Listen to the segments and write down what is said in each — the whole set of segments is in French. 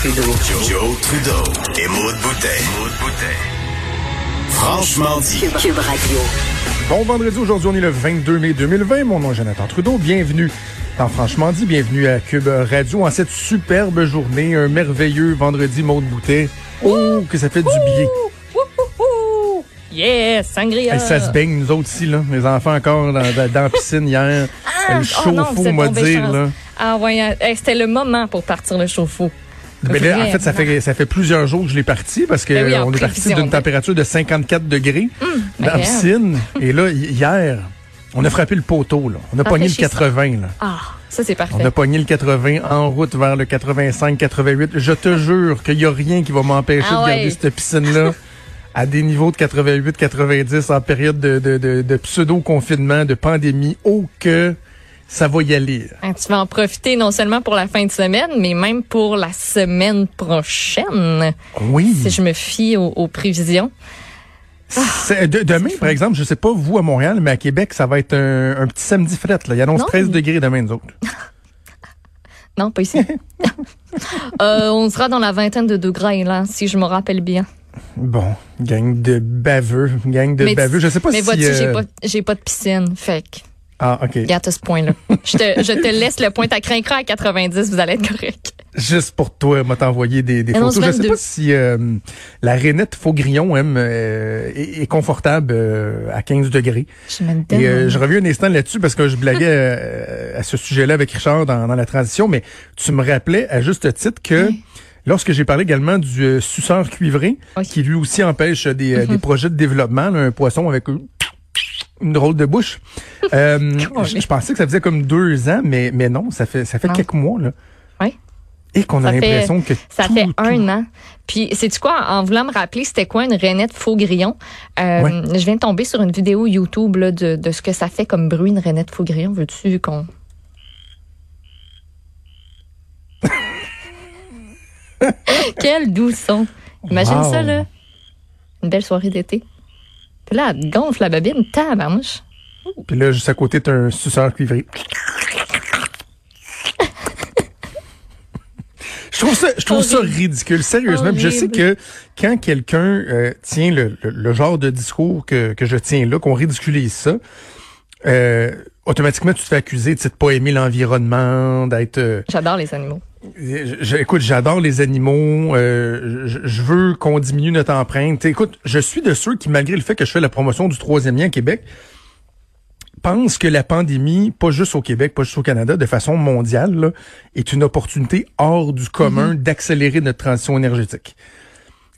Trudeau. Joe, Trudeau et Maud Boutet. Franchement dit. Cube, Cube Radio. Bon vendredi, aujourd'hui on est le 22 mai 2020. Mon nom est Jonathan Trudeau. Bienvenue dans Franchement dit, bienvenue à Cube Radio en cette superbe journée, un merveilleux vendredi Maud Boutet. Oh, que ça fait du bien. Yes, sangria. Hey, ça se baigne, nous autres ici, là. Les enfants encore dans, dans- dans la piscine hier. Ah, le oh chauffe-eau, dire, chance. là. Ah ouais, hein. Hey, c'était le moment pour partir le chauffe-eau. Mais là, en fait, ça fait, ça fait plusieurs jours que je l'ai parti parce que Ben oui, est parti d'une température de 54 degrés dans la agréable. piscine. Et là, hi- hier, on a frappé le poteau, là. On a pogné le Rafraîchissant. 80, là. Ah, ça c'est parfait. On a pogné le 80 en route vers le 85-88. Je te jure qu'il n'y a rien qui va m'empêcher Ah de garder ouais. cette piscine-là à des niveaux de 88-90 en période de, de, de, de pseudo-confinement, de pandémie. Oh que ça va y aller. Hein, tu vas en profiter non seulement pour la fin de semaine, mais même pour la semaine prochaine, Oui. si je me fie aux, aux prévisions. De- demain, par exemple, je sais pas vous à Montréal, mais à Québec, ça va être un, un petit samedi fret. Là. Il annonce Non. 13 degrés demain, nous autres. Non, pas ici. Euh, on sera dans la vingtaine de degrés, là, si je me rappelle bien. Bon, gang de baveux, gang de mais baveux. Je sais pas mais si... vois-tu, j'ai euh, pas, j'ai pas de piscine. Fait que, Ah, OK. regarde à ce point-là. je, te, je te laisse le point à craindre à 90, vous allez être correct. Juste pour toi, m'a t'envoyé des, des photos. Je sais 22. pas si euh, la rainette Faugrillon aime, euh, est, est confortable euh, à 15 degrés. Je Et euh, je reviens un instant là-dessus parce que je blaguais euh, à ce sujet-là avec Richard dans, dans la transition, mais tu me rappelais à juste titre que Oui. lorsque j'ai parlé également du euh, suceur cuivré, Oui. qui lui aussi empêche des, des projets de développement, là, un poisson avec euh, une drôle de bouche. Euh, je, je pensais que ça faisait comme deux ans, mais, mais non, ça fait, ça fait Non. quelques mois. Là. Oui. Et qu'on a l'impression que Ça tout, fait tout- un an. Puis, c'est quoi, en voulant me rappeler, c'était quoi une rainette faux grillon? Euh, Ouais. Je viens de tomber sur une vidéo YouTube là, de, de ce que ça fait comme bruit, une rainette faux grillon. Veux-tu qu'on... Quel doux son. Imagine Wow. ça, là. Une belle soirée d'été. Puis là, elle gonfle la babine. Tabarnouche. Puis là, juste à côté, t'as un suceur cuivré. Je trouve ça, je trouve ça ridicule, sérieusement. Puis Je sais que quand quelqu'un euh, tient le, le- le genre de discours que, que je tiens là, qu'on ridiculise ça, euh, automatiquement tu te fais accuser de ne pas aimer l'environnement, d'être. euh, J'adore les animaux. Je- écoute, j'adore les animaux. euh, je, je veux qu'on diminue notre empreinte. Écoute, je suis de ceux qui, malgré le fait que je fais la promotion du troisième lien à Québec, pensent que la pandémie, pas juste au Québec, pas juste au Canada, de façon mondiale, là, est une opportunité hors du commun d'accélérer notre transition énergétique.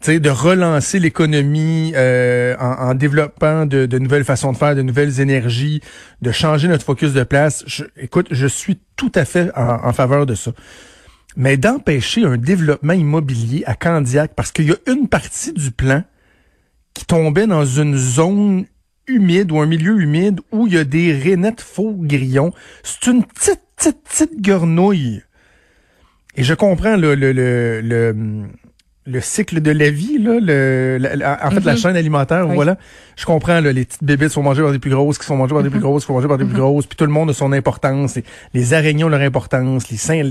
Tu sais, de relancer l'économie euh, en, en développant de, de nouvelles façons de faire, de nouvelles énergies, de changer notre focus de place. Je- écoute, je suis tout à fait en, en faveur de ça. Mais d'empêcher un développement immobilier à Candiac, parce qu'il y a une partie du plan qui tombait dans une zone humide ou un milieu humide où il y a des rainettes faux grillons. C'est une petite, petite, petite grenouille. Et je comprends là, le, le, le, le cycle de la vie, là, le, la- la- en fait, la Mhm. chaîne alimentaire, Oui. voilà. Je comprends, là, les petites bébés sont mangées par des plus grosses, qui sont mangées par des plus grosses, qui sont mangées par des plus grosses, puis tout le monde a son importance, et les araignées ont leur importance, les seins...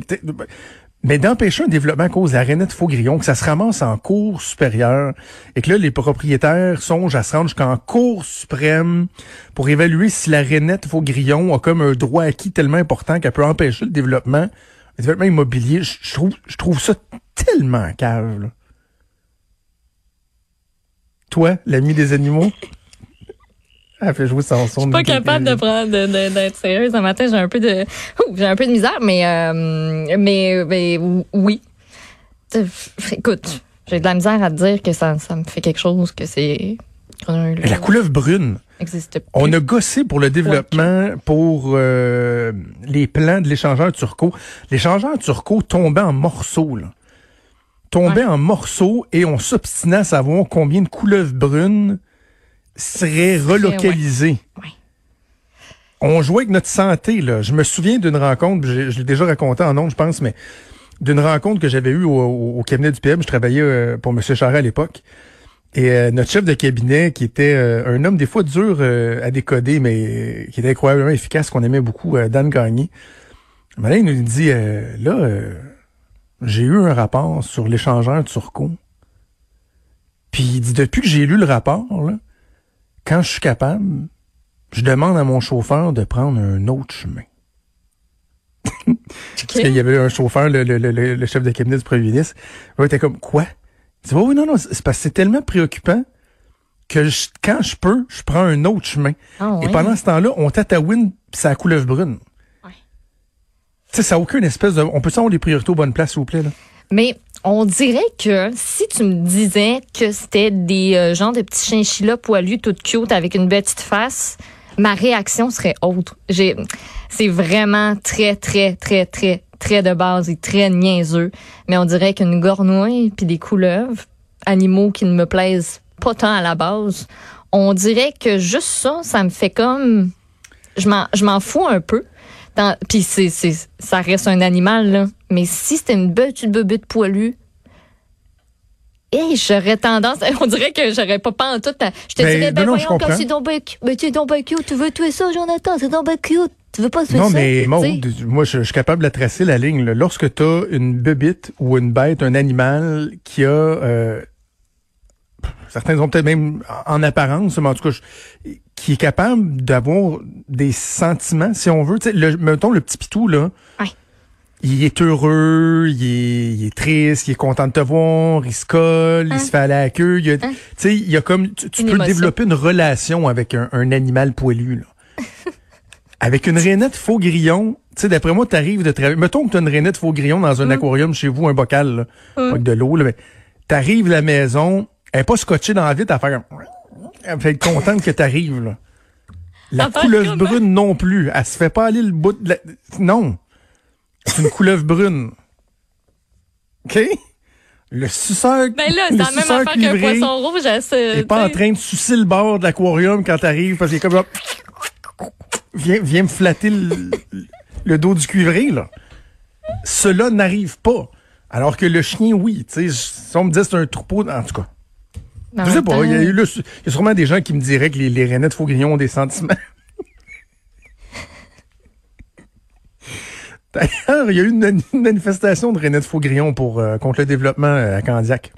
Mais d'empêcher un développement à cause de la rainette faux grillon, que ça se ramasse en cour supérieure, et que là, les propriétaires songent à se rendre jusqu'en cour suprême pour évaluer si la rainette faux grillon a comme un droit acquis tellement important qu'elle peut empêcher le développement, le développement immobilier. Je, trouve, je trouve ça tellement cave. Toi, l'ami des animaux? Elle fait jouer son son. Je suis pas capable de prendre d'être sérieuse un matin. J'ai un peu de Ouh, j'ai un peu de misère, mais euh, mais mais oui. Écoute, J'ai de la misère à te dire que ça, ça me fait quelque chose, que c'est. Mais la couleuvre brune. Existe plus. On a gossé pour le développement, pour euh, les plans de l'échangeur Turco. L'échangeur Turco tombait en morceaux, là. Tombait en morceaux et on s'obstinait à savoir combien de couleuvres brunes seraient relocalisées. Ouais. On jouait avec notre santé, là. Je me souviens d'une rencontre, je, je l'ai déjà raconté en nom, je pense, mais d'une rencontre que j'avais eue au, au- au cabinet du PM. Je travaillais euh, pour M. Charest à l'époque. Et euh, notre chef de cabinet, qui était euh, un homme des fois dur à décoder, mais qui était incroyablement efficace, qu'on aimait beaucoup, Dan Gagné. Il nous dit, là, j'ai eu un rapport sur l'échangeur Turco. Puis il dit, depuis que j'ai lu le rapport, là, quand je suis capable, je demande à mon chauffeur de prendre un autre chemin. Parce qu'il y avait un chauffeur, le, le, le, le chef de cabinet du premier ministre. Il était comme, quoi? Il dit, oui, oui, non, non, c'est parce que c'est tellement préoccupant que je- quand je peux, je prends un autre chemin. Ah, Et pendant ce temps-là, on tatouine pis ça couleuvre brune. Ouais. Tu sais, ça n'a aucune espèce de... On peut savoir les priorités aux bonnes places, s'il vous plaît, là? Mais on dirait que si tu me disais que c'était des euh, genres de petits chinchillas poilus, tout cute, avec une petite face, ma réaction serait autre. C'est vraiment très, très, très, très, très de base et très niaiseux. Mais on dirait qu'une gornouille puis des couleuvres, animaux qui ne me plaisent pas tant à la base, on dirait que juste ça, ça me fait comme... Je m'en fous un peu. Puis c'est, c'est, ça reste un animal, là. Mais si c'était une petite bébête poilue, hey, j'aurais tendance, on dirait que j'aurais pas pas en tout. à- Je te Ben, dirais, ben non, voyons, quand c'est donc ben tu es donc ben cute, tu veux tuer ça, Jonathan, c'est donc ben cute. Tu veux pas tuer Non, ça? mais Maud, sais. moi, je, je suis capable de tracer la ligne. là. Lorsque tu as une bébite ou une bête, un animal qui a... euh, certains ont peut-être même en apparence, mais en tout cas, je- qui est capable d'avoir des sentiments, si on veut. Tu sais, le, mettons le petit pitou, là. Ouais. Il est heureux, il est, il est triste, il est content de te voir, il se colle, Hein? il se fait aller à la queue. Il a, Hein? Tu sais, il y a comme... Tu, tu peux émotion. développer une relation avec un, un animal poilu, là. Avec une rainette faux grillon, tu sais, d'après moi, t'arrives de travailler. Mettons que t'as une rainette faux grillon dans un aquarium chez vous, un bocal, là, Mm. avec de l'eau, là, mais t'arrives à la maison, elle est pas scotchée dans la vitre à faire comme- Elle fait être contente que t'arrives, là. La couleuvre brune non plus. Elle se fait pas aller le bout de la... Non. C'est une couleuvre brune. OK? Le suceur... Ben là, c'est la même affaire qu'un poisson rouge. T'es pas en tu train de sucer le bord de l'aquarium quand t'arrives parce qu'il est comme. Viens, viens me flatter le, le dos du cuivré, là. Cela n'arrive pas. Alors que le chien, oui. Tu sais, si on me disait c'est un troupeau, en tout cas. Mais Je sais pas, il y, a temps, eu le- il y a sûrement des gens qui me diraient que les, les rainettes faux grillons ont des sentiments. D'ailleurs, il y a eu une, une manifestation de rainettes faux grillons pour, euh, contre le développement euh, à Candiac.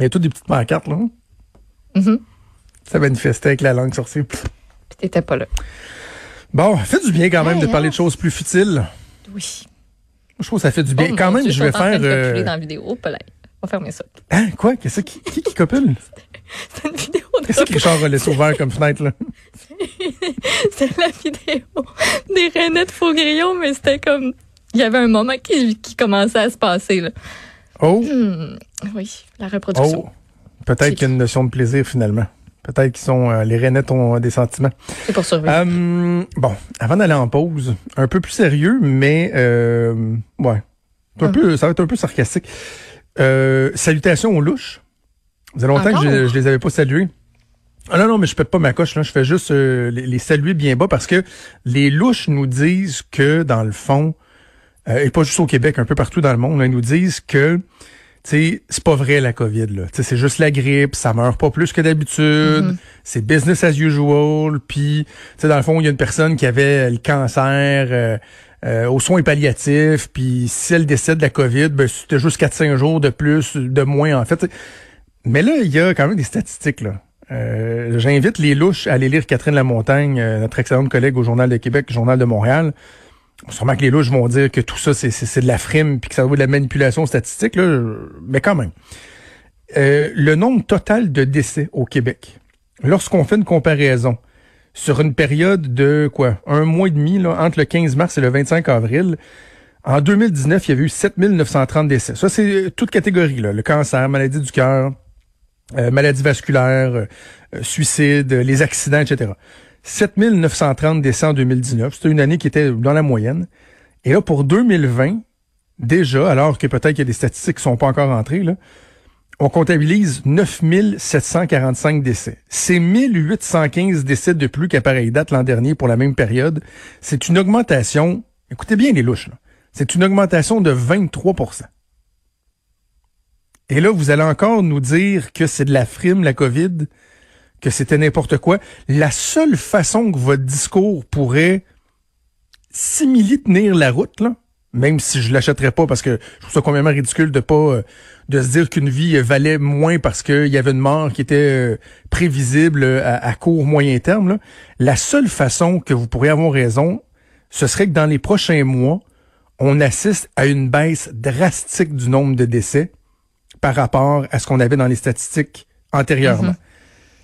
Il y a toutes des petites pancartes, là. Mhm. Ça manifestait avec la langue sortie. Puis t'étais pas là. Bon, ça fait du bien quand même de parler hein? de choses plus futiles. Oui. Je trouve que ça fait du bien. Oh, quand même, Dieu, je vais faire... de euh, dans la vidéo. Oh. On va fermer ça. Hein, quoi? Qu'est-ce qui, qui, qui copule? C'est une vidéo de Qu'est-ce que Richard a laissé ouvert comme fenêtre, là? C'est la vidéo des rainettes faux grillons, mais c'était comme. Il y avait un moment qui, qui commençait à se passer. Là. Oh, Hmm, oui, la reproduction. oh. Peut-être qu'il y a une notion de plaisir, finalement. Peut-être qu'ils sont... euh, les rainettes ont euh, des sentiments. C'est pour survivre. Euh, bon, avant d'aller en pause, un peu plus sérieux, mais euh, ouais, un Hum. peu, ça va être un peu sarcastique. Euh, salutations aux louches. Ça faisait longtemps Encore? que je, je les avais pas salués. Ah non, non, mais je pète pas ma coche, là. Je fais juste euh, les, les saluer bien bas parce que les louches nous disent que, dans le fond, euh, et pas juste au Québec, un peu partout dans le monde, là, ils nous disent que c'est pas vrai la COVID là. C'est juste la grippe, ça meurt pas plus que d'habitude, c'est business as usual. Puis, tu sais, dans le fond, il y a une personne qui avait le cancer euh, euh, aux soins palliatifs, puis si elle décède de la COVID, ben c'était juste 4-5 jours de plus, de moins en fait. Mais là, il y a quand même des statistiques là. Euh, J'invite les louches à aller lire Catherine Lamontagne, euh, notre excellente collègue au Journal de Québec, Journal de Montréal. Sûrement que les louches vont dire que tout ça, c'est- de la frime puis que ça va être de la manipulation statistique, là, mais quand même. Euh, le nombre total de décès au Québec, lorsqu'on fait une comparaison sur une période de quoi, un mois et demi, là, entre le 15 mars et le 25 avril, En 2019, il y avait eu 7930 décès. Ça, c'est euh, toute catégorie, là. Le cancer, maladie du cœur, euh, maladie vasculaire, euh, suicide, les accidents, etc. 7930 décès en 2019. C'était une année qui était dans la moyenne. Et là, pour 2020, déjà, alors que peut-être qu'il y a des statistiques qui sont pas encore entrées, là, on comptabilise 9745 décès. C'est 1815 décès de plus qu'à pareille date l'an dernier pour la même période. C'est une augmentation, écoutez bien les louches, c'est une augmentation de 23% Et là, vous allez encore nous dire que c'est de la frime, la COVID, que c'était n'importe quoi. La seule façon que votre discours pourrait simili tenir la route, là, même si je l'achèterais pas parce que je trouve ça complètement ridicule de pas euh, de se dire qu'une vie euh, valait moins parce qu'il y avait une mort qui était euh, prévisible à, à court moyen terme. là. La seule façon que vous pourriez avoir raison, ce serait que dans les prochains mois, on assiste à une baisse drastique du nombre de décès par rapport à ce qu'on avait dans les statistiques antérieurement.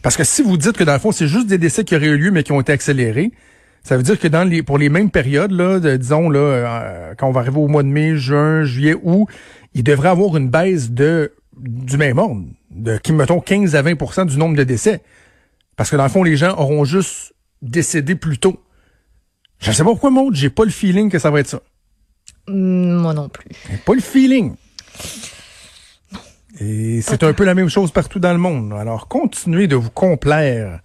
Parce que si vous dites que dans le fond, c'est juste des décès qui auraient eu lieu mais qui ont été accélérés, ça veut dire que dans les pour les mêmes périodes, là, de- disons là, euh, quand on va arriver au mois de mai, juin, juillet, août, il devrait avoir une baisse de du même ordre, de qui mettons 15 à 20% du nombre de décès. Parce que dans le fond, les gens auront juste décédé plus tôt. Je sais pas pourquoi, Maud, j'ai pas le feeling que ça va être ça. Hum, Moi non plus. Pas le feeling. Et c'est un peu la même chose partout dans le monde. Alors, continuez de vous complaire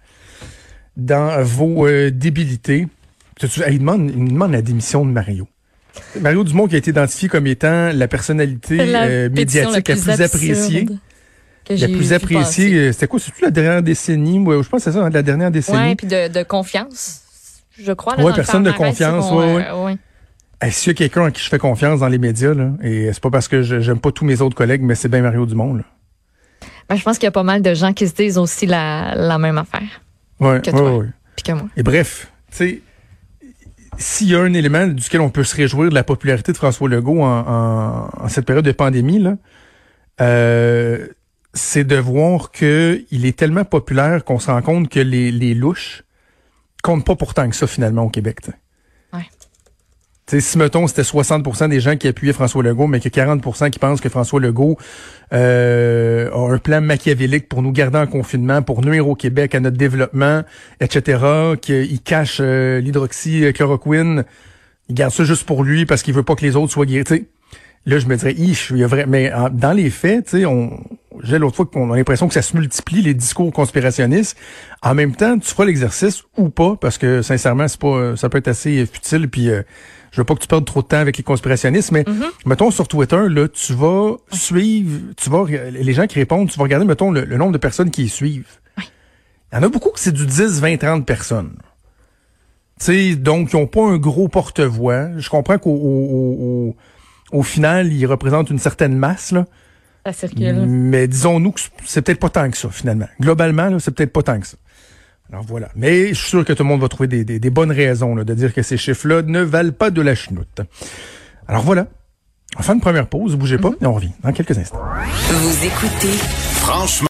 dans vos euh, débilités. Il demande, il demande la démission de Mario. Mario Dumont qui a été identifié comme étant la personnalité La euh, médiatique la plus, appréciée. La plus appréciée, euh, c'était quoi? C'est-tu la dernière décennie? Moi, je pense que c'est ça, hein, la dernière décennie. Ouais, puis de, de confiance, je crois. Ouais, le personne de confiance, qu'on, ouais, euh, ouais. Hey, y a quelqu'un à qui je fais confiance dans les médias, là, et c'est pas parce que je- j'aime pas tous mes autres collègues, mais c'est bien Mario Dumont. Là. Ben, je pense qu'il y a pas mal de gens qui se disent aussi la, la même affaire Ouais, que ouais, toi. ouais. puis que moi. Et bref, tu sais, s'il y a un élément duquel on peut se réjouir de la popularité de François Legault en, en- en cette période de pandémie, là, euh, c'est de voir que il est tellement populaire qu'on se rend compte que les, les louches comptent pas pourtant que ça finalement au Québec. Tu sais, si, mettons, c'était 60% des gens qui appuyaient François Legault, mais que 40% qui pensent que François Legault euh, a un plan machiavélique pour nous garder en confinement, pour nuire au Québec, à notre développement, etc., qu'il cache euh, l'hydroxychloroquine, il garde ça juste pour lui parce qu'il veut pas que les autres soient guéris. Là, je me dirais, il y a vrai, mais dans les faits, tu sais, on, j'ai l'autre fois qu'on a l'impression que ça se multiplie les discours conspirationnistes. En même temps, tu feras l'exercice ou pas, parce que sincèrement, c'est pas, ça peut être assez futile. Puis, euh, je veux pas que tu perdes trop de temps avec les conspirationnistes, mais mettons sur Twitter, là, tu vas suivre, tu vas, les gens qui répondent, tu vas regarder, mettons le, le nombre de personnes qui y suivent. Il y en a beaucoup que c'est du 10, 20, 30 personnes. Tu sais, donc, ils n'ont pas un gros porte-voix. Je comprends qu'au au, au- au- final, ils représentent une certaine masse, là. Ça circule. Mais disons-nous que c'est peut-être pas tant que ça, finalement. Globalement, c'est peut-être pas tant que ça. Alors voilà. Mais je suis sûr que tout le monde va trouver des, des- des bonnes raisons là, de dire que ces chiffres-là ne valent pas de la chenoute. Alors voilà. On va faire une première pause, bougez pas, et on revient dans quelques instants. Vous écoutez Franchement.